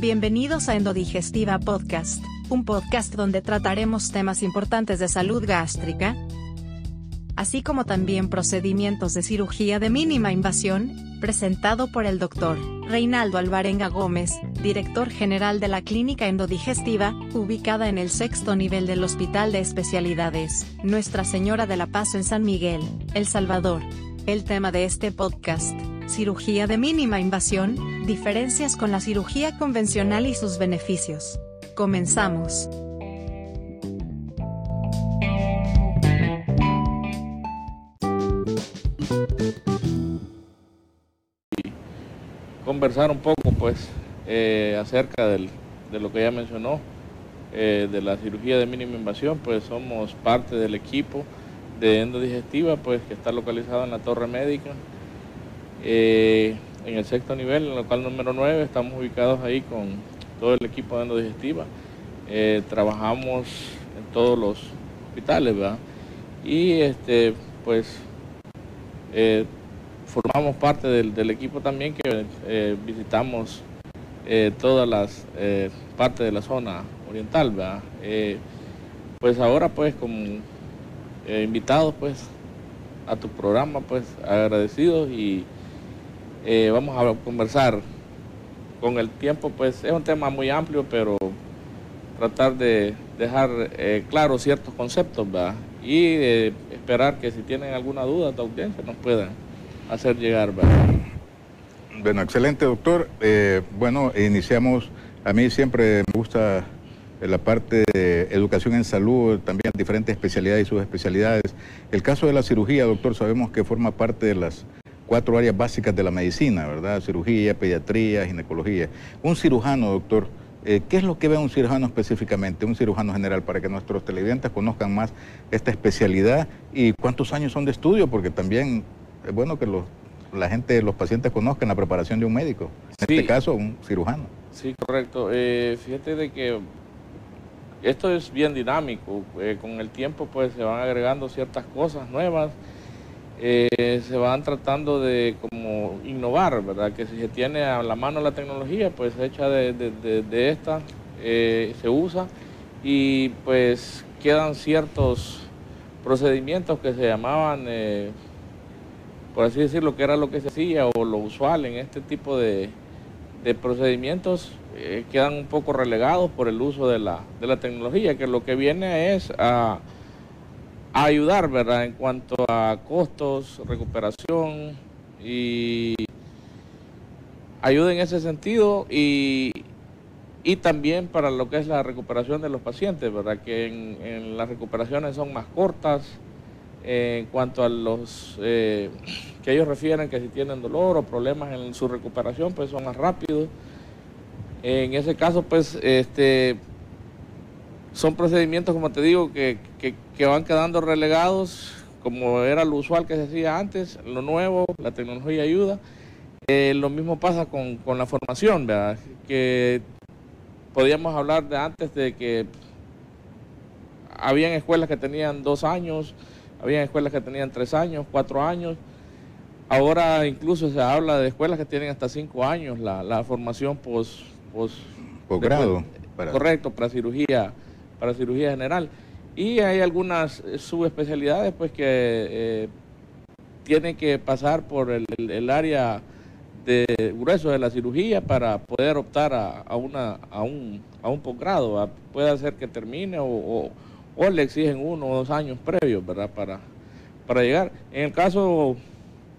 Bienvenidos a Endodigestiva Podcast, un podcast donde trataremos temas importantes de salud gástrica, así como también procedimientos de cirugía de mínima invasión, presentado por el doctor Reinaldo Alvarenga Gómez, director general de la Clínica Endodigestiva, ubicada en el sexto nivel del Hospital de Especialidades, Nuestra Señora de la Paz en San Miguel, El Salvador. El tema de este podcast, cirugía de mínima invasión, diferencias con la cirugía convencional y sus beneficios. Comenzamos. conversar un poco pues eh, acerca de lo que ya mencionó, eh, de la cirugía de mínima invasión, pues somos parte del equipo de endodigestiva, pues que está localizado en la torre médica, eh, en el sexto nivel, en el local número 9, estamos ubicados ahí con todo el equipo de endodigestiva, trabajamos en todos los hospitales, ¿verdad? Y este, pues formamos parte del, equipo también que eh, visitamos eh, todas las eh, partes de la zona oriental, ¿verdad? pues ahora pues como invitados pues a tu programa pues agradecidos y vamos a conversar con el tiempo pues es un tema muy amplio pero tratar de dejar claros ciertos conceptos ¿verdad? y esperar que si tienen alguna duda de audiencia nos puedan hacer llegar. Bueno, excelente doctor. Eh, bueno, iniciamos, a mí siempre me gusta la parte de educación en salud, también diferentes especialidades y subespecialidades. El caso de la cirugía, doctor, sabemos que forma parte de las cuatro áreas básicas de la medicina, ¿verdad? Cirugía, pediatría, ginecología. Un cirujano, doctor, eh, ¿qué es lo que ve un cirujano específicamente, un cirujano general, para que nuestros televidentes conozcan más esta especialidad y cuántos años son de estudio? Porque también es bueno que la gente, los pacientes conozcan la preparación de un médico, en este caso un cirujano. Sí, correcto. Eh, fíjate de que esto es bien dinámico, eh, con el tiempo pues se van agregando ciertas cosas nuevas, eh, se van tratando de como innovar, ¿verdad? Que si se tiene a la mano la tecnología, pues hecha de, de esta, se usa y pues quedan ciertos procedimientos que se llamaban por así decirlo, que era lo que se hacía o lo usual en este tipo de, procedimientos, eh, quedan un poco relegados por el uso de la, tecnología, que lo que viene es a, ayudar, ¿verdad?, en cuanto a costos, recuperación y ayuda en ese sentido y, también para lo que es la recuperación de los pacientes, ¿verdad?, que en las recuperaciones son más cortas, en cuanto a los eh, que ellos refieren que si tienen dolor o problemas en su recuperación, pues son más rápidos. En ese caso, pues, este, son procedimientos, como te digo, que, van quedando relegados, como era lo usual que se hacía antes, lo nuevo, la tecnología ayuda. Eh, lo mismo pasa con, con la formación, ¿verdad? Que podíamos hablar de antes de que habían escuelas que tenían dos años, había escuelas que tenían tres años, cuatro años. Ahora incluso se habla de escuelas que tienen hasta cinco años la, formación post, posgrado. Correcto, para cirugía, para cirugía general. Y hay algunas subespecialidades pues que eh, tienen que pasar por el, área de grueso de la cirugía para poder optar a, una, a un, a un posgrado. Puede ser que termine o o le exigen uno o dos años previos, ¿verdad? Para, para llegar. En el caso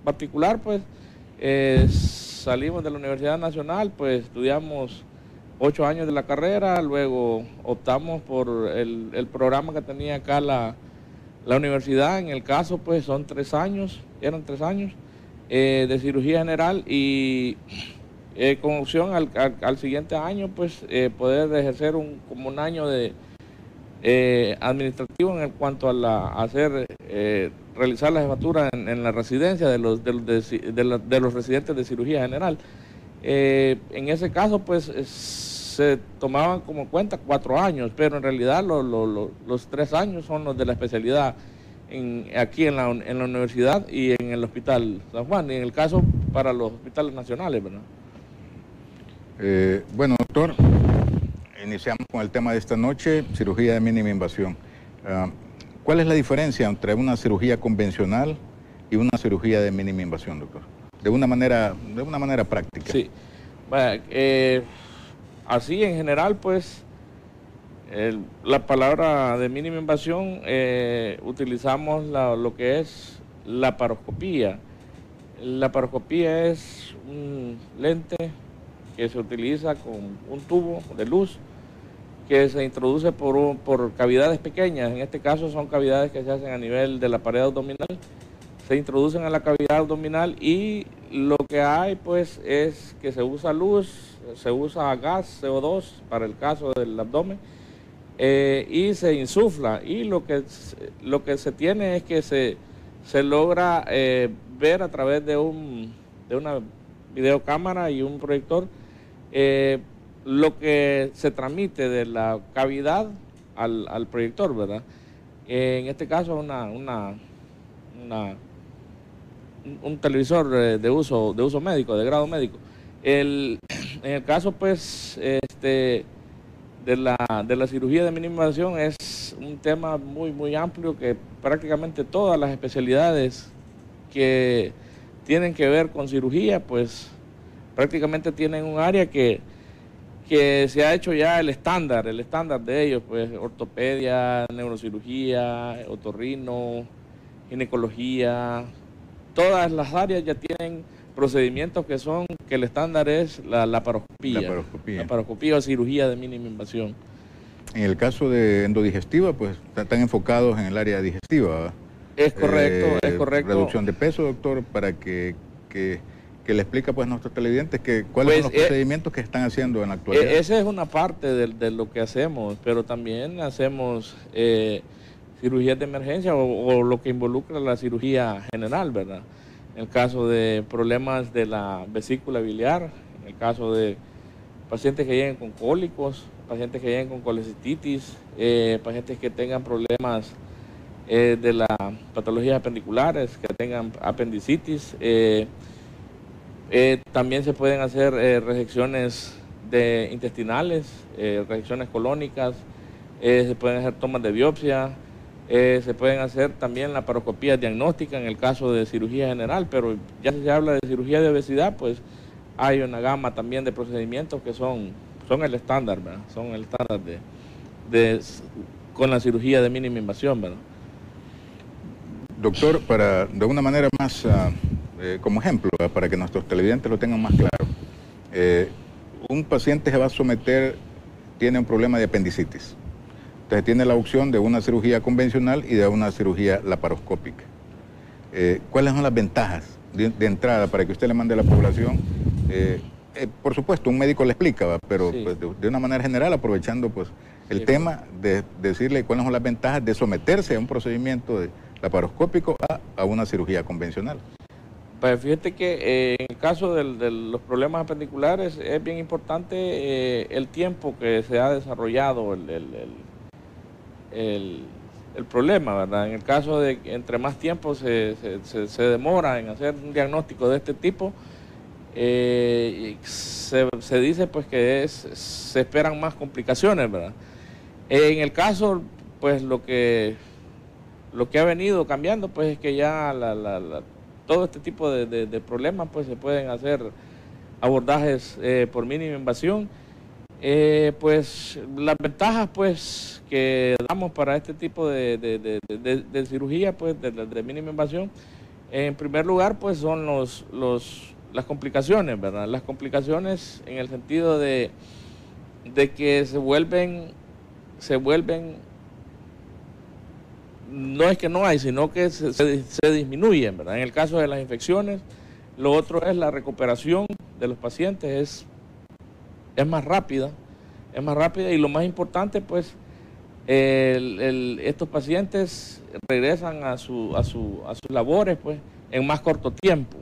particular, pues, eh, salimos de la Universidad Nacional, pues estudiamos ocho años de la carrera, luego optamos por el, programa que tenía acá la, universidad, en el caso, pues, son tres años, eran tres años, eh, de cirugía general y eh, con opción al, al, siguiente año, pues, poder ejercer un, como un año de eh, administrativo en cuanto a, la, hacer eh, realizar la jefatura en, la residencia de los, de, de, los residentes de cirugía general. Eh, en ese caso, pues se tomaban como cuenta cuatro años, pero en realidad los tres años son los de la especialidad en, aquí en la, en la universidad y en el hospital San Juan, y en el caso para los hospitales nacionales, ¿verdad? Eh, bueno, doctor, iniciamos con el tema de esta noche, cirugía de mínima invasión. Ah, ¿Cuál es la diferencia entre una cirugía convencional y una cirugía de mínima invasión, doctor? De una manera, de una manera práctica. Sí. Bueno, eh, así en general, pues, la palabra de mínima invasión eh, utilizamos lo que es la paroscopía. La paroscopía es un lente que se utiliza con un tubo de luz que se introduce por, por cavidades pequeñas, en este caso son cavidades que se hacen a nivel de la pared abdominal, se introducen a la cavidad abdominal y lo que hay pues es que se usa luz, se usa gas CO2 para el caso del abdomen eh, y se insufla y lo que, lo que se tiene es que se, se logra eh, ver a través de, un, de una videocámara y un proyector eh, lo que se transmite de la cavidad al, proyector, ¿verdad? en este caso una, una, un televisor de uso, de uso médico, de grado médico. El, en el caso, pues, este, de la, de la cirugía de minimización es un tema muy, muy amplio que prácticamente todas las especialidades que tienen que ver con cirugía, pues prácticamente tienen un área que, que se ha hecho ya el estándar, el estándar de ellos, pues ortopedia, neurocirugía, otorrino, ginecología, todas las áreas ya tienen procedimientos que son, que el estándar es la laparoscopía. La paroscopía o cirugía de mínima invasión. En el caso de endodigestiva, pues están enfocados en el área digestiva. Es correcto, es eh, correcto. Reducción de peso, doctor, para que, que, le explica pues a nuestros televidentes que cuáles son pues, los eh, procedimientos que están haciendo en la actualidad. E, esa es una parte de, lo que hacemos, pero también hacemos eh, cirugías de emergencia o, lo que involucra la cirugía general, ¿verdad? En el caso de problemas de la vesícula biliar, en el caso de pacientes que lleguen con cólicos, pacientes que lleguen con colecistitis, pacientes que tengan problemas eh, de las patologías apendiculares, que tengan apendicitis. Eh, eh, también se pueden hacer rejecciones de intestinales, rejecciones colónicas, se pueden hacer tomas de biopsia, se pueden hacer también la paroscopía diagnóstica en el caso de cirugía general, pero ya si se habla de cirugía de obesidad, pues hay una gama también de procedimientos que son, son el estándar, son el estándar de, de, con la cirugía de mínima invasión. ¿verdad? Doctor, para de una manera más ah, eh, como ejemplo, para que nuestros televidentes lo tengan más claro, eh, un paciente se va a someter, tiene un problema de apendicitis. Entonces tiene la opción de una cirugía convencional y de una cirugía laparoscópica. Eh, ¿Cuáles son las ventajas de, entrada para que usted le mande a la población? por supuesto, un médico le explica, pero pues, de, una manera general, aprovechando pues el tema de decirle cuáles son las ventajas de someterse a un procedimiento laparoscópico a, a una cirugía convencional. Pues fíjate que eh, en el caso de los problemas apendiculares es bien importante eh, el tiempo que se ha desarrollado el, el, problema, ¿verdad? En el caso de que entre más tiempo se, se, demora en hacer un diagnóstico de este tipo, eh, se, se, dice pues que se esperan más complicaciones, ¿verdad? En el caso, pues lo que lo que ha venido cambiando pues es que ya todo este tipo de, problemas pues se pueden hacer abordajes eh, por mínima invasión. Eh, pues las ventajas pues que damos para este tipo de, cirugía pues de, mínima invasión, en primer lugar pues son los, los, las complicaciones, ¿verdad? Las complicaciones en el sentido de, de que se vuelven, se vuelven no es que no hay, sino que se, se, disminuyen, ¿verdad? En el caso de las infecciones, lo otro es la recuperación de los pacientes, es, es más rápida, es más rápida y lo más importante, pues, estos pacientes regresan a, su, a, su, a sus labores, pues, en más corto tiempo.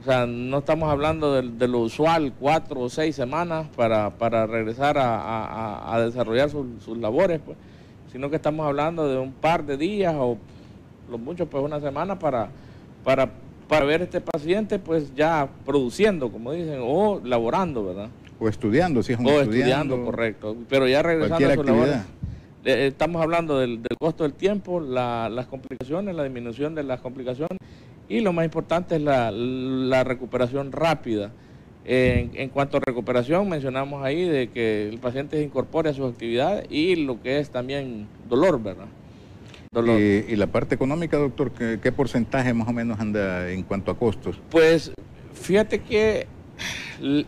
O sea, no estamos hablando de, lo usual, cuatro o seis semanas para, para regresar a, desarrollar sus labores, pues sino que estamos hablando de un par de días o lo mucho pues una semana para, para, para ver este paciente pues ya produciendo, como dicen, o laborando, ¿verdad? O estudiando, si es un o estudiando, correcto. Pero ya regresando a su actividad. Eh, estamos hablando del, costo del tiempo, las complicaciones, la disminución de las complicaciones y lo más importante es la, recuperación rápida. En, cuanto a recuperación, mencionamos ahí de que el paciente se incorpore a sus actividades y lo que es también dolor, ¿verdad? Dolor. ¿Y, la parte económica, doctor, ¿qué, porcentaje más o menos anda en cuanto a costos? Pues fíjate que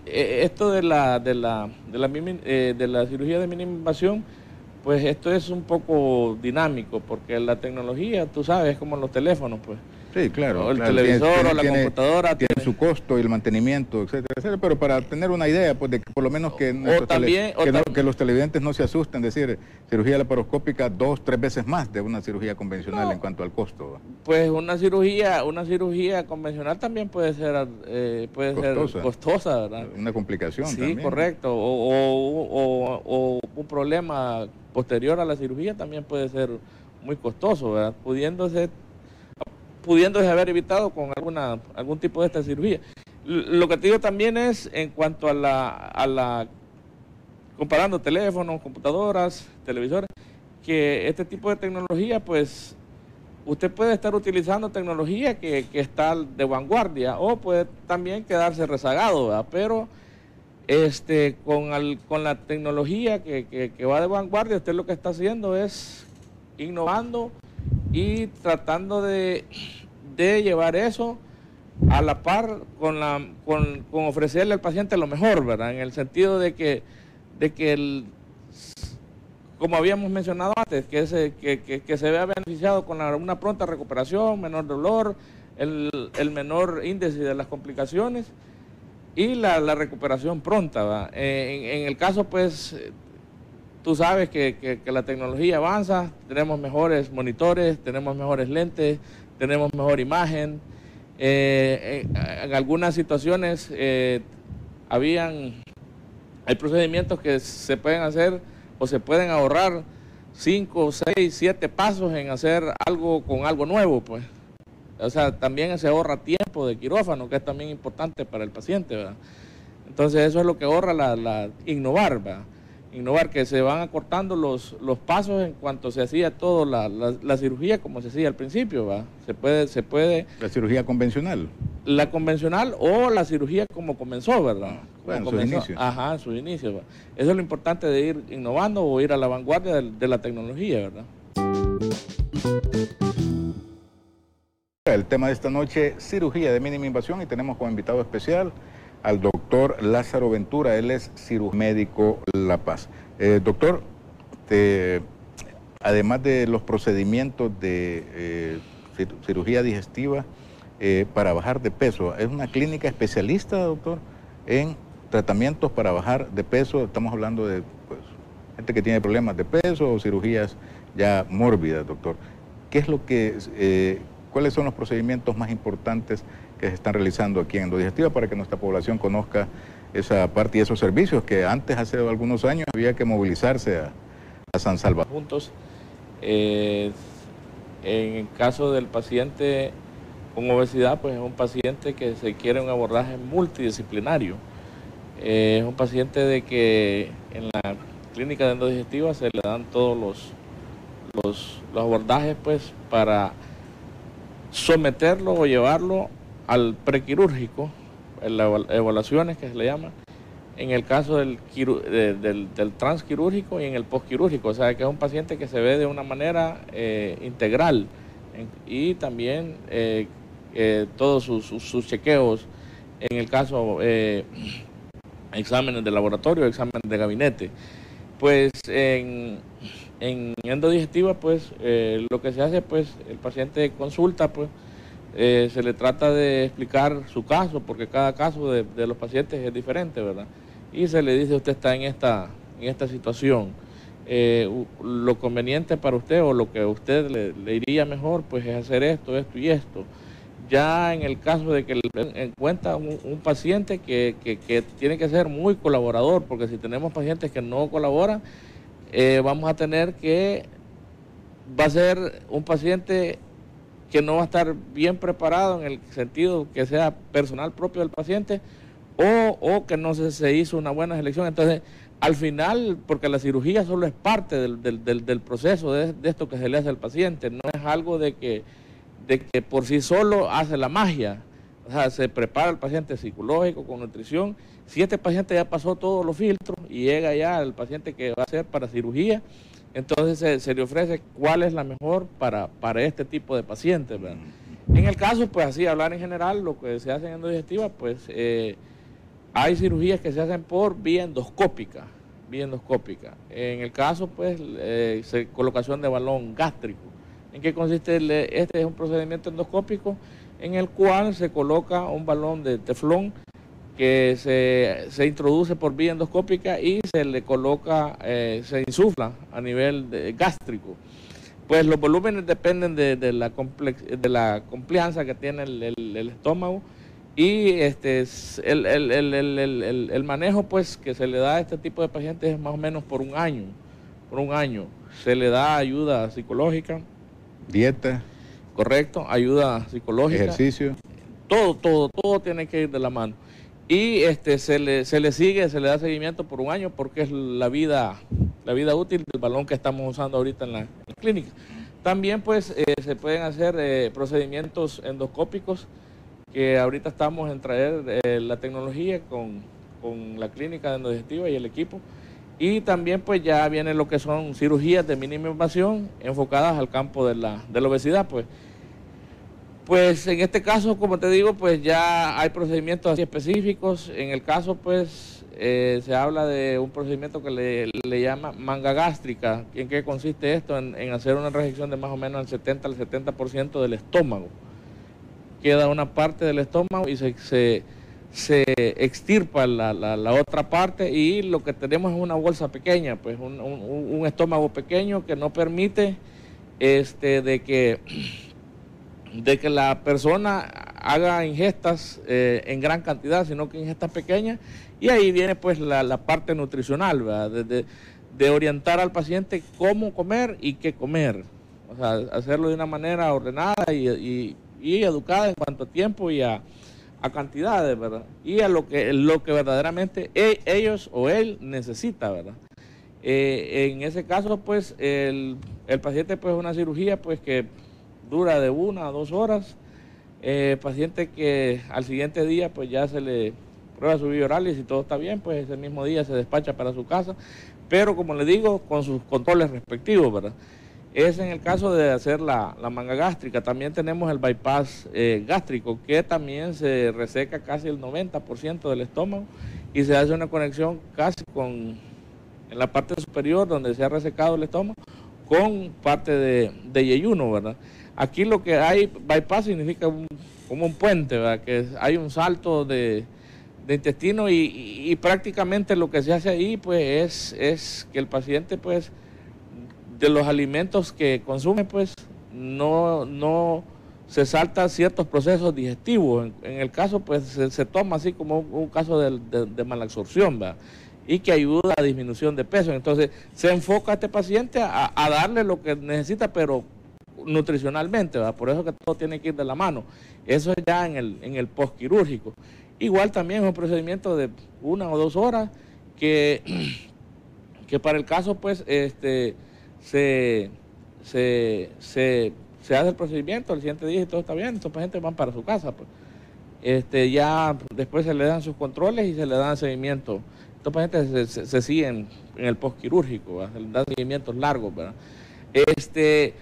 esto de la, de la, de la, eh, cirugía de mínima invasión, pues esto es un poco dinámico, porque la tecnología, tú sabes, es como los teléfonos, pues. Sí, claro. O el televisor o la computadora. Tiene, su costo y el mantenimiento, etcétera, etcétera. Pero para tener una idea, pues de que por lo menos que, que, los televidentes no se asusten, decir, cirugía laparoscópica dos, tres veces más de una cirugía convencional en cuanto al costo. Pues una cirugía, una cirugía convencional también puede ser, eh, puede costosa. ser costosa, ¿verdad? Una complicación. Sí, correcto. O, o un problema posterior a la cirugía también puede ser muy costoso, ¿verdad? Pudiéndose pudiéndose haber evitado con alguna algún tipo de esta cirugía. Lo que te digo también es en cuanto a la, comparando teléfonos, computadoras, televisores, que este tipo de tecnología, pues usted puede estar utilizando tecnología que, está de vanguardia o puede también quedarse rezagado, ¿verdad? pero este, con, con la tecnología que, va de vanguardia, usted lo que está haciendo es innovando y tratando de, llevar eso a la par con, la, con, ofrecerle al paciente lo mejor, ¿verdad? En el sentido de que, de que el, como habíamos mencionado antes, que se, que, se vea beneficiado con una pronta recuperación, menor dolor, el, el menor índice de las complicaciones y la, recuperación pronta. En, en, el caso, pues, tú sabes que, la tecnología avanza, tenemos mejores monitores, tenemos mejores lentes, tenemos mejor imagen. Eh, en, algunas situaciones eh, habían, hay procedimientos que se pueden hacer o se pueden ahorrar 5, 6, 7 pasos en hacer algo con algo nuevo, pues. O sea, también se ahorra tiempo de quirófano, que es también importante para el paciente, ¿verdad? Entonces eso es lo que ahorra la, innovar, ¿verdad? Innovar, que se van acortando los, los pasos en cuanto se hacía todo, la, la, cirugía como se hacía al principio, ¿verdad? Se puede, se puede... La cirugía convencional. La convencional o la cirugía como comenzó, ¿verdad? Bueno, en sus inicios. Ajá, en sus inicios. ¿verdad? Eso es lo importante de ir innovando o ir a la vanguardia de la tecnología, ¿verdad? El tema de esta noche, cirugía de mínima invasión, y tenemos como invitado especial al doctor Lázaro Ventura, él es cirujano médico La Paz. Eh, doctor, además de los procedimientos de eh, cirugía digestiva eh, para bajar de peso, ¿es una clínica especialista, doctor, en tratamientos para bajar de peso? Estamos hablando de pues, gente que tiene problemas de peso o cirugías ya mórbidas, doctor. ¿Qué es lo que ¿Cuáles son los procedimientos más importantes que se están realizando aquí en Endodigestiva para que nuestra población conozca esa parte y esos servicios que antes, hace algunos años, había que movilizarse a, San Salvador? Juntos, eh, en el caso del paciente con obesidad, pues es un paciente que se quiere un abordaje multidisciplinario. Eh, es un paciente de que en la clínica de endodigestiva se le dan todos los, los, los abordajes pues para someterlo o llevarlo al prequirúrgico, las evaluaciones que se le llama, en el caso del, del, transquirúrgico y en el postquirúrgico, o sea que es un paciente que se ve de una manera eh, integral. Y también eh, eh, todos sus, chequeos, en el caso exámenes de laboratorio, exámenes de gabinete. Pues en, en endodigestiva, pues eh, lo que se hace, pues el paciente consulta, pues eh, se le trata de explicar su caso, porque cada caso de, los pacientes es diferente, ¿verdad? Y se le dice, usted está en esta, en esta situación. Eh, lo conveniente para usted o lo que a usted le, iría mejor, pues es hacer esto, esto y esto. Ya en el caso de que encuentra un, un paciente que, que, que tiene que ser muy colaborador, porque si tenemos pacientes que no colaboran, eh, vamos a tener que, va a ser un paciente que no va a estar bien preparado en el sentido que sea personal propio del paciente o, o que no se, se hizo una buena selección. Entonces, al final, porque la cirugía solo es parte del, del, del, proceso de, esto que se le hace al paciente, no es algo de que, de que por sí solo hace la magia. O sea, se prepara el paciente psicológico con nutrición. Si este paciente ya pasó todos los filtros y llega ya el paciente que va a ser para cirugía, entonces se, se le ofrece cuál es la mejor para, para este tipo de pacientes. ¿verdad? En el caso, pues así, hablar en general, lo que se hace en endodigestiva, pues eh, hay cirugías que se hacen por vía endoscópica, vía endoscópica. En el caso, pues, eh, se, colocación de balón gástrico. ¿En qué consiste? El, este es un procedimiento endoscópico en el cual se coloca un balón de teflón que se, se, introduce por vía endoscópica y se le coloca, eh, se insufla a nivel de, gástrico. Pues los volúmenes dependen de, de la, complex, de la complianza que tiene el, el, el estómago y este el, el, manejo pues que se le da a este tipo de pacientes es más o menos por un año, por un año. Se le da ayuda psicológica. Dieta. Correcto, ayuda psicológica. Ejercicio. Todo, todo, todo tiene que ir de la mano y este se le, se le sigue, se le da seguimiento por un año porque es la vida, la vida útil del balón que estamos usando ahorita en la, clínica. También pues eh, se pueden hacer eh, procedimientos endoscópicos que ahorita estamos en traer eh, la tecnología con, con, la clínica de y el equipo. Y también pues ya viene lo que son cirugías de mínima invasión enfocadas al campo de la, de la obesidad pues. Pues en este caso, como te digo, pues ya hay procedimientos así específicos. En el caso, pues eh, se habla de un procedimiento que le, llama manga gástrica. ¿En qué consiste esto? En, en hacer una rejección de más o menos el 70 al 70% del estómago. Queda una parte del estómago y se, se, se extirpa la, la, la, otra parte y lo que tenemos es una bolsa pequeña, pues un, un, un estómago pequeño que no permite este, de que de que la persona haga ingestas eh, en gran cantidad, sino que ingestas pequeñas, y ahí viene pues la, la parte nutricional, ¿verdad? De, de, orientar al paciente cómo comer y qué comer, o sea, hacerlo de una manera ordenada y, y, y educada en cuanto a tiempo y a, a, cantidades, ¿verdad? Y a lo que, lo que verdaderamente e, ellos o él necesita, ¿verdad? Eh, en ese caso, pues, el, el paciente, pues, una cirugía, pues, que dura de una a dos horas. Eh, paciente que al siguiente día pues ya se le prueba su oral y si todo está bien, pues ese mismo día se despacha para su casa, pero como le digo, con sus controles respectivos, ¿verdad? Es en el caso de hacer la, la manga gástrica. También tenemos el bypass eh, gástrico, que también se reseca casi el 90% del estómago y se hace una conexión casi con en la parte superior donde se ha resecado el estómago con parte de, de yeyuno, ¿verdad? Aquí lo que hay, bypass significa como un puente, que hay un salto de, intestino y, prácticamente lo que se hace ahí pues es, que el paciente pues de los alimentos que consume pues no, no se salta ciertos procesos digestivos. En, el caso pues se, toma así como un, caso de, de, de malabsorción, y que ayuda a disminución de peso. Entonces se enfoca a este paciente a darle lo que necesita, pero nutricionalmente, ¿verdad? por eso que todo tiene que ir de la mano. Eso es ya en el, en el postquirúrgico. Igual también es un procedimiento de una o dos horas que, que para el caso pues este se, se, se, hace el procedimiento, el siguiente día y todo está bien, estos pacientes van para su casa. Pues. Este, ya después se le dan sus controles y se le dan seguimiento. Estos pacientes se, siguen en el postquirúrgico, se les dan seguimientos largos. ¿verdad? Este,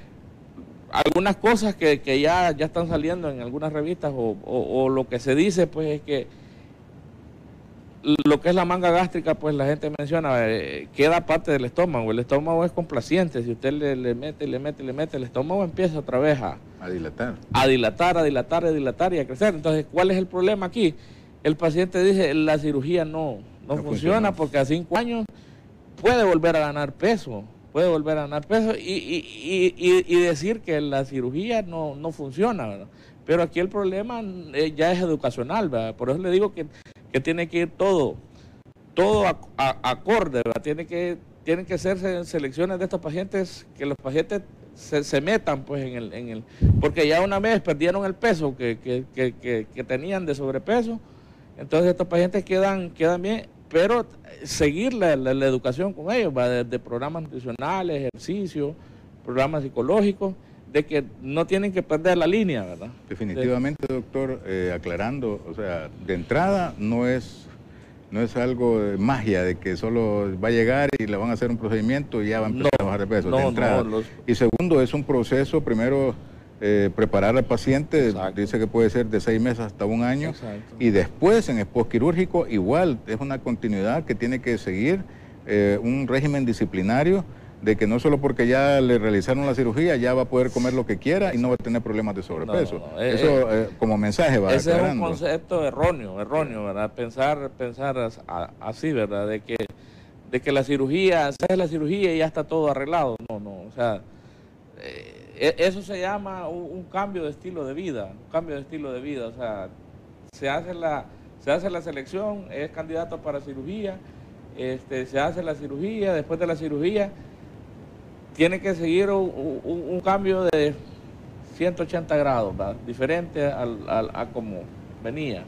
algunas cosas que, que, ya, ya están saliendo en algunas revistas o, o, o, lo que se dice pues es que lo que es la manga gástrica pues la gente menciona eh, queda parte del estómago. El estómago es complaciente. Si usted le, le, mete le mete le mete el estómago empieza otra vez a, a dilatar. a dilatar a dilatar a dilatar y a crecer. Entonces ¿cuál es el problema aquí? el paciente dice la cirugía no no, no funciona, funciona. porque a cinco años puede volver a ganar peso puede volver a ganar peso y, y, y, y, decir que la cirugía no, no funciona. Pero aquí el problema eh, ya es educacional, ¿verdad? Por eso le digo que, que tiene que ir todo, todo a, a, acorde, ¿verdad? Tiene que, tienen que hacerse selecciones de estos pacientes, que los pacientes se, se, metan pues en el, en el... Porque ya una vez perdieron el peso que, que, que, que tenían de sobrepeso, Entonces estos pacientes quedan, quedan bien, pero seguir la, educación con ellos, va desde programas nutricionales, ejercicio, programas psicológicos, de que no tienen que perder la línea, ¿verdad? Definitivamente, doctor, eh, aclarando, o sea, de entrada no es no es algo de magia de que solo va a llegar y le van a hacer un procedimiento y ya va a empezar a bajar de peso. de entrada. Y segundo, es un proceso, primero, eh, preparar al paciente, dice que puede ser de seis meses hasta un año, y después en el postquirúrgico igual, es una continuidad que tiene que seguir eh, un régimen disciplinario de que no solo porque ya le realizaron la cirugía ya va a poder comer lo que quiera y no va a tener problemas de sobrepeso. Eso eh, como mensaje va Ese es un concepto erróneo, erróneo, ¿verdad? Pensar, pensar así, ¿verdad? De que, de que la cirugía, se hace la cirugía y ya está todo arreglado. No, no, o sea, eh, eso se llama un, cambio de estilo de vida, un cambio de estilo de vida, o sea, se hace la, se hace la selección, es candidato para cirugía, este, se hace la cirugía, después de la cirugía tiene que seguir un, cambio de 180 grados, diferente a como venía.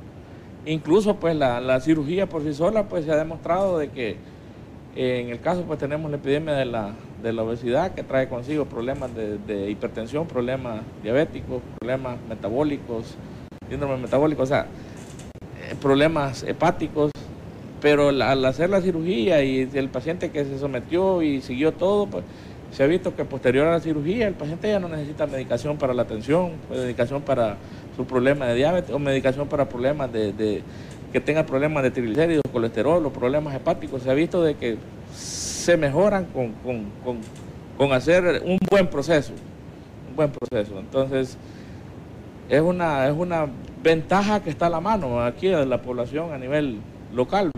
Incluso pues la, cirugía por sí sola pues se ha demostrado de que eh, en el caso pues tenemos la epidemia de la, de la obesidad que trae consigo problemas de, hipertensión, problemas diabéticos, problemas metabólicos, síndrome metabólico, o sea, eh, problemas hepáticos, pero al hacer la cirugía y el paciente que se sometió y siguió todo, pues se ha visto que posterior a la cirugía el paciente ya no necesita medicación para la atención, pues, medicación para su problema de diabetes o medicación para problemas de, que tenga problemas de triglicéridos, colesterol o problemas hepáticos. Se ha visto de que se mejoran con, hacer un buen proceso, un buen proceso. Entonces, es una, es una ventaja que está a la mano aquí de la población a nivel local.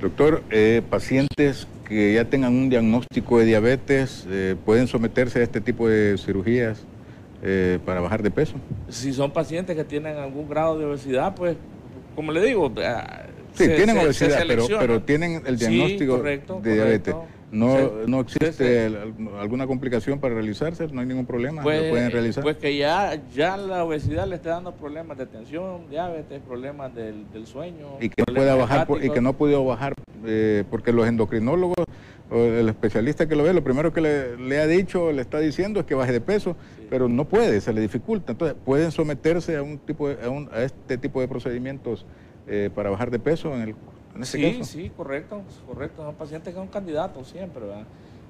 Doctor, eh, pacientes que ya tengan un diagnóstico de diabetes eh, pueden someterse a este tipo de cirugías eh, para bajar de peso? Si son pacientes que tienen algún grado de obesidad, pues, como le digo... Ah, sí, tienen obesidad, pero, pero tienen el diagnóstico de diabetes. No, no existe alguna complicación para realizarse, no hay ningún problema, pues, pueden realizar. Pues que ya, ya la obesidad le está dando problemas de tensión, diabetes, problemas del, sueño. Y que no pueda bajar y que no ha podido bajar eh, porque los endocrinólogos o el especialista que lo ve, lo primero que le, ha dicho, le está diciendo es que baje de peso, pero no puede, se le dificulta. Entonces, pueden someterse a un tipo a, este tipo de procedimientos eh, para bajar de peso en el sí, Sí, correcto, correcto. Son pacientes que son candidatos siempre, ¿verdad?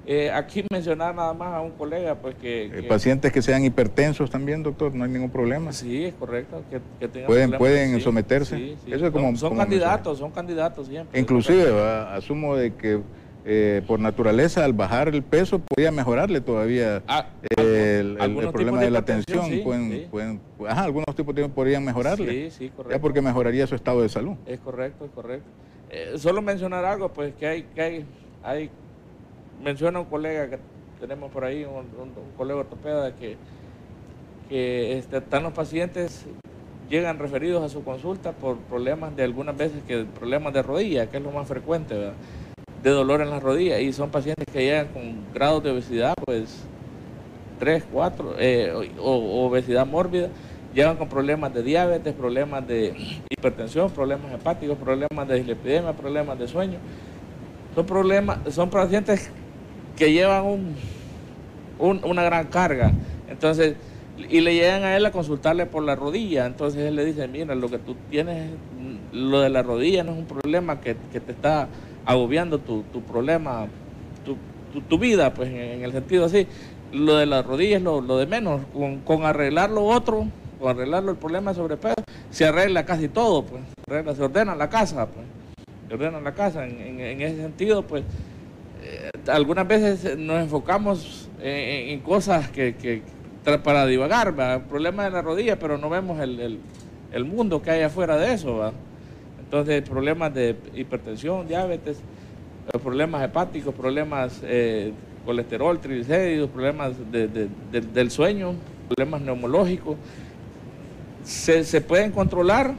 Eh, aquí mencionar nada más a un colega, pues que, eh, Pacientes que sean hipertensos también, doctor, no hay ningún problema. Sí, es correcto. Que, pueden pueden someterse. Eso es como, son, candidatos, son candidatos siempre. Inclusive, asumo de que eh, por naturaleza al bajar el peso podía mejorarle todavía ah, el, problema de, la tensión. pueden, pueden, ajá, algunos tipos de podrían mejorarle. Sí, sí, correcto. Ya porque mejoraría su estado de salud. Es correcto, es correcto. Eh, solo mencionar algo, pues que hay, que hay, hay, menciona un colega que tenemos por ahí, un, colega ortopeda, que, que este, están los pacientes, llegan referidos a su consulta por problemas de algunas veces que problemas de rodilla, que es lo más frecuente, de dolor en las rodillas, y son pacientes que llegan con grados de obesidad, pues 3, 4, eh, o obesidad mórbida llegan con problemas de diabetes, problemas de hipertensión, problemas hepáticos, problemas de dislipidemia, problemas de sueño. Son problemas, son pacientes que llevan un, una gran carga. Entonces, y le llegan a él a consultarle por la rodilla. Entonces él le dice, mira, lo que tú tienes, lo de la rodilla no es un problema que, te está agobiando tu, problema, tu, vida, pues en, el sentido así. Lo de la rodilla es lo, de menos. Con, con arreglar lo otro, o arreglarlo el problema de sobrepeso, se arregla casi todo, pues, se, ordena la casa, pues, se ordena la casa. En, ese sentido, pues, eh, algunas veces nos enfocamos en, cosas que, para divagar, el problema de la rodilla, pero no vemos el, mundo que hay afuera de eso, Entonces, problemas de hipertensión, diabetes, eh, problemas hepáticos, problemas eh, colesterol, triglicéridos, problemas del sueño, problemas neumológicos, se, pueden controlar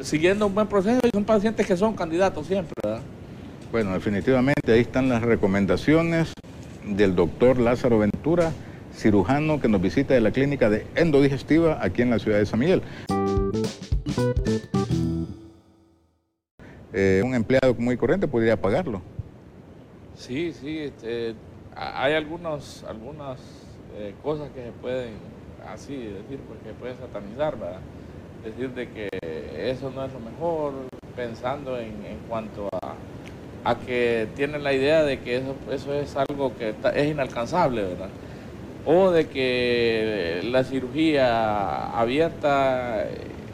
siguiendo un buen proceso y son pacientes que son candidatos siempre. Bueno, definitivamente ahí están las recomendaciones del doctor Lázaro Ventura, cirujano que nos visita de la clínica de endodigestiva aquí en la ciudad de San Miguel. eh, un empleado muy corriente podría pagarlo. Sí, sí, este, hay algunos, algunas eh, cosas que se pueden así decir, porque se pueden satanizar, ¿verdad? Decir de que eso no es lo mejor, pensando en, cuanto a, a, que tienen la idea de que eso, eso es algo que es inalcanzable, ¿verdad? O de que la cirugía abierta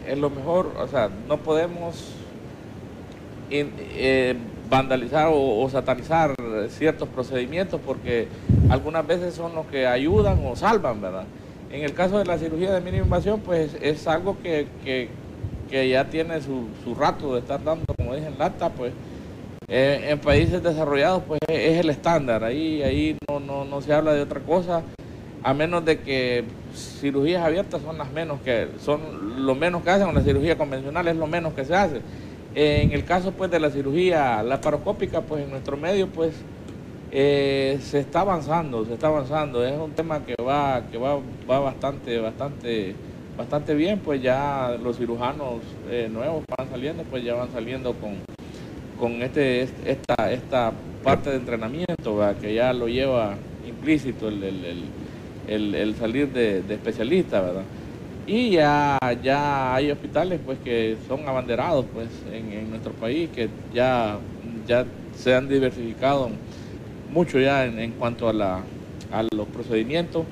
es lo mejor, o sea, no podemos eh, vandalizar o, satanizar ciertos procedimientos porque algunas veces son los que ayudan o salvan, ¿verdad? En el caso de la cirugía de mínima invasión, pues es algo que, ya tiene su, rato de estar dando, como dije, en lata, pues eh, en países desarrollados, pues es el estándar, ahí, ahí no, no, no se habla de otra cosa, a menos de que cirugías abiertas son las menos que, son lo menos que hacen, o la cirugía convencional es lo menos que se hace. En el caso pues de la cirugía laparoscópica, pues en nuestro medio pues eh, se está avanzando, se está avanzando. Es un tema que va, que va, va bastante, bastante, bastante bien, pues ya los cirujanos eh, nuevos van saliendo, pues ya van saliendo con, con este, esta, esta parte de entrenamiento, que ya lo lleva implícito el, salir de, de especialista, ¿verdad? Y ya, ya hay hospitales pues que son abanderados pues en, nuestro país, que ya, ya se han diversificado mucho ya en, cuanto a, la, los procedimientos.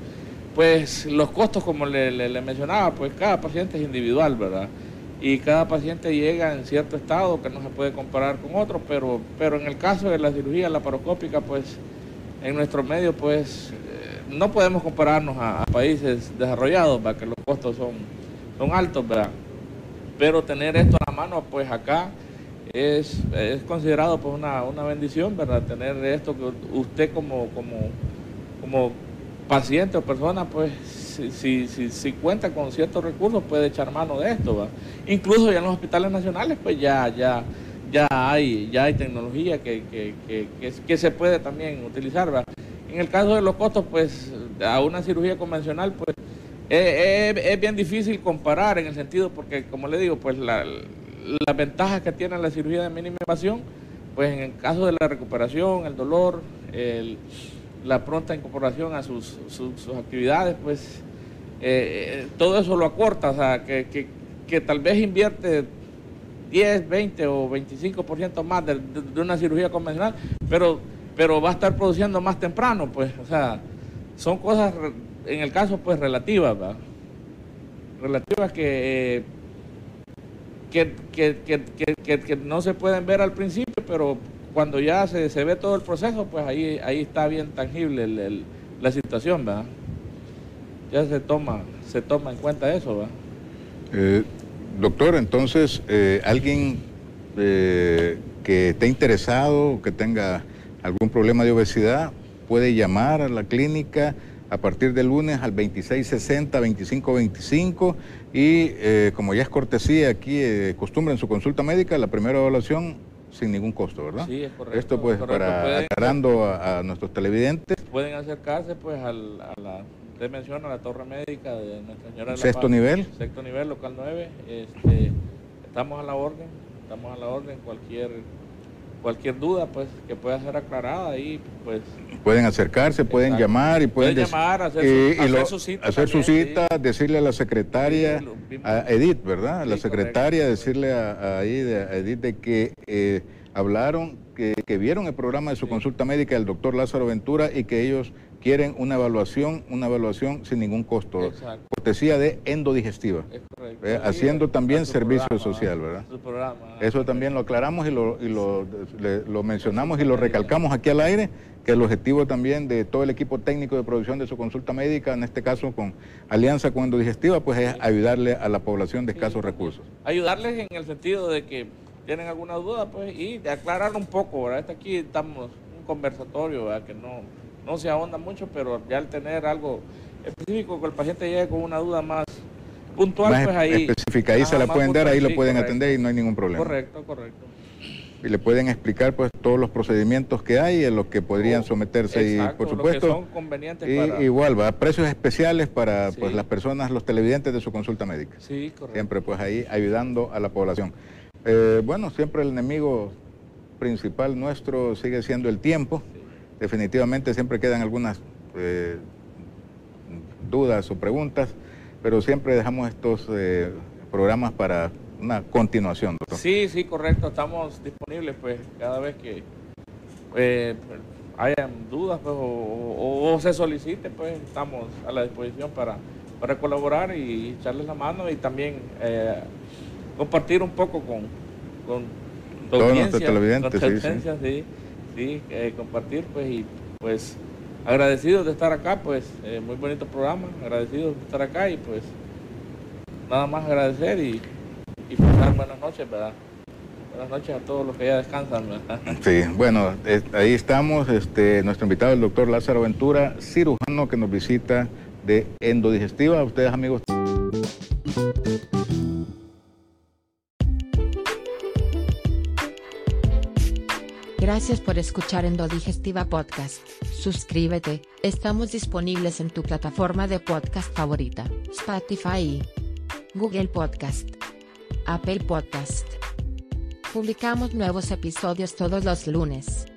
Pues los costos, como le, mencionaba, pues cada paciente es individual, ¿verdad? Y cada paciente llega en cierto estado que no se puede comparar con otro, pero, pero en el caso de la cirugía laparoscópica, pues en nuestro medio, pues no podemos compararnos a, países desarrollados, que los costos son, son altos, ¿verdad? Pero tener esto a la mano, pues acá es, es considerado pues una, bendición, ¿verdad? Tener esto que usted como, como, como paciente o persona, pues si, si, si, cuenta con ciertos recursos puede echar mano de esto, ¿verdad? Incluso ya en los hospitales nacionales, pues ya, ya, ya hay, ya hay tecnología que, que, que, que se puede también utilizar, ¿verdad? En el caso de los costos, pues a una cirugía convencional, pues es, bien difícil comparar en el sentido, porque como le digo, pues la, las ventajas que tiene la cirugía de mínima invasión, pues en el caso de la recuperación, el dolor, la pronta incorporación a sus, actividades, pues eh, todo eso lo acorta, o sea, que, tal vez invierte 10, 20 o 25% más de, de, una cirugía convencional, pero pero va a estar produciendo más temprano, pues, o sea, son cosas, en el caso, pues, relativas, ¿verdad? Relativas que, que, que, no se pueden ver al principio, pero cuando ya se, se ve todo el proceso, pues ahí, ahí está bien tangible la situación, ¿verdad? Ya se toma, se toma en cuenta eso, ¿verdad? Eh, doctor, entonces, eh, alguien eh, que esté interesado, que tenga algún problema de obesidad, puede llamar a la clínica a partir del lunes al 2660-2525 y eh, como ya es cortesía aquí, eh, costumbre en su consulta médica, la primera evaluación sin ningún costo, ¿verdad? Sí, es correcto. Esto pues para aclarando a, nuestros televidentes. Pueden acercarse pues al, a la, usted menciona la torre médica de Nuestra Señora de la Sexto nivel. Sexto nivel, local 9. Este, estamos a la orden, estamos a la orden, cualquier cualquier duda pues que pueda ser aclarada ahí pues. Pueden acercarse pueden llamar y pueden, llamar hacer, su, cita hacer su cita decirle a la secretaria a Edith verdad a la secretaria decirle a, a, Edith de que eh, hablaron que, que, vieron el programa de su consulta médica del doctor Lázaro Ventura y que ellos quieren una evaluación, una evaluación sin ningún costo, cortesía de endodigestiva, eh, haciendo también servicio social, ¿verdad? Eso también lo aclaramos y, lo, y lo, lo, mencionamos y lo recalcamos aquí al aire, que el objetivo también de todo el equipo técnico de producción de su consulta médica, en este caso con alianza con endodigestiva, pues es ayudarle a la población de escasos recursos. Ayudarles en el sentido de que tienen alguna duda, pues, y de aclarar un poco, ¿verdad? Este aquí estamos un conversatorio, ¿verdad? Que no no se ahonda mucho, pero ya al tener algo específico que el paciente llegue con una duda más puntual, pues ahí... Específica, ahí se la pueden dar, ahí lo pueden atender y no hay ningún problema. Correcto, correcto. Y le pueden explicar pues todos los procedimientos que hay en los que podrían oh, someterse y por supuesto son convenientes y, igual va precios especiales para pues las personas los televidentes de su consulta médica sí correcto siempre pues ahí ayudando a la población Eh, bueno, siempre el enemigo principal nuestro sigue siendo el tiempo. Definitivamente siempre quedan algunas eh, dudas o preguntas, pero siempre dejamos estos eh, programas para una continuación, doctor. Sí, sí, correcto. Estamos disponibles, pues, cada vez que eh, hayan dudas pues, o, se solicite, pues, estamos a la disposición para, para colaborar y echarles la mano y también eh, compartir un poco con, con todos nuestros televidentes, sí, sí. sí, eh, compartir, pues, y pues agradecidos de estar acá, pues, muy bonito programa, agradecidos de estar acá y pues nada más agradecer y y pasar buenas noches, ¿verdad? Buenas noches a todos los que ya descansan, ¿verdad? Sí, bueno, ahí estamos, este, nuestro invitado, el doctor Lázaro Ventura, cirujano que nos visita de endodigestiva. Ustedes, amigos. Gracias por escuchar Endodigestiva Podcast. Suscríbete, estamos disponibles en tu plataforma de podcast favorita, Spotify, Google Podcast. Apple Podcast. Publicamos nuevos episodios todos los lunes.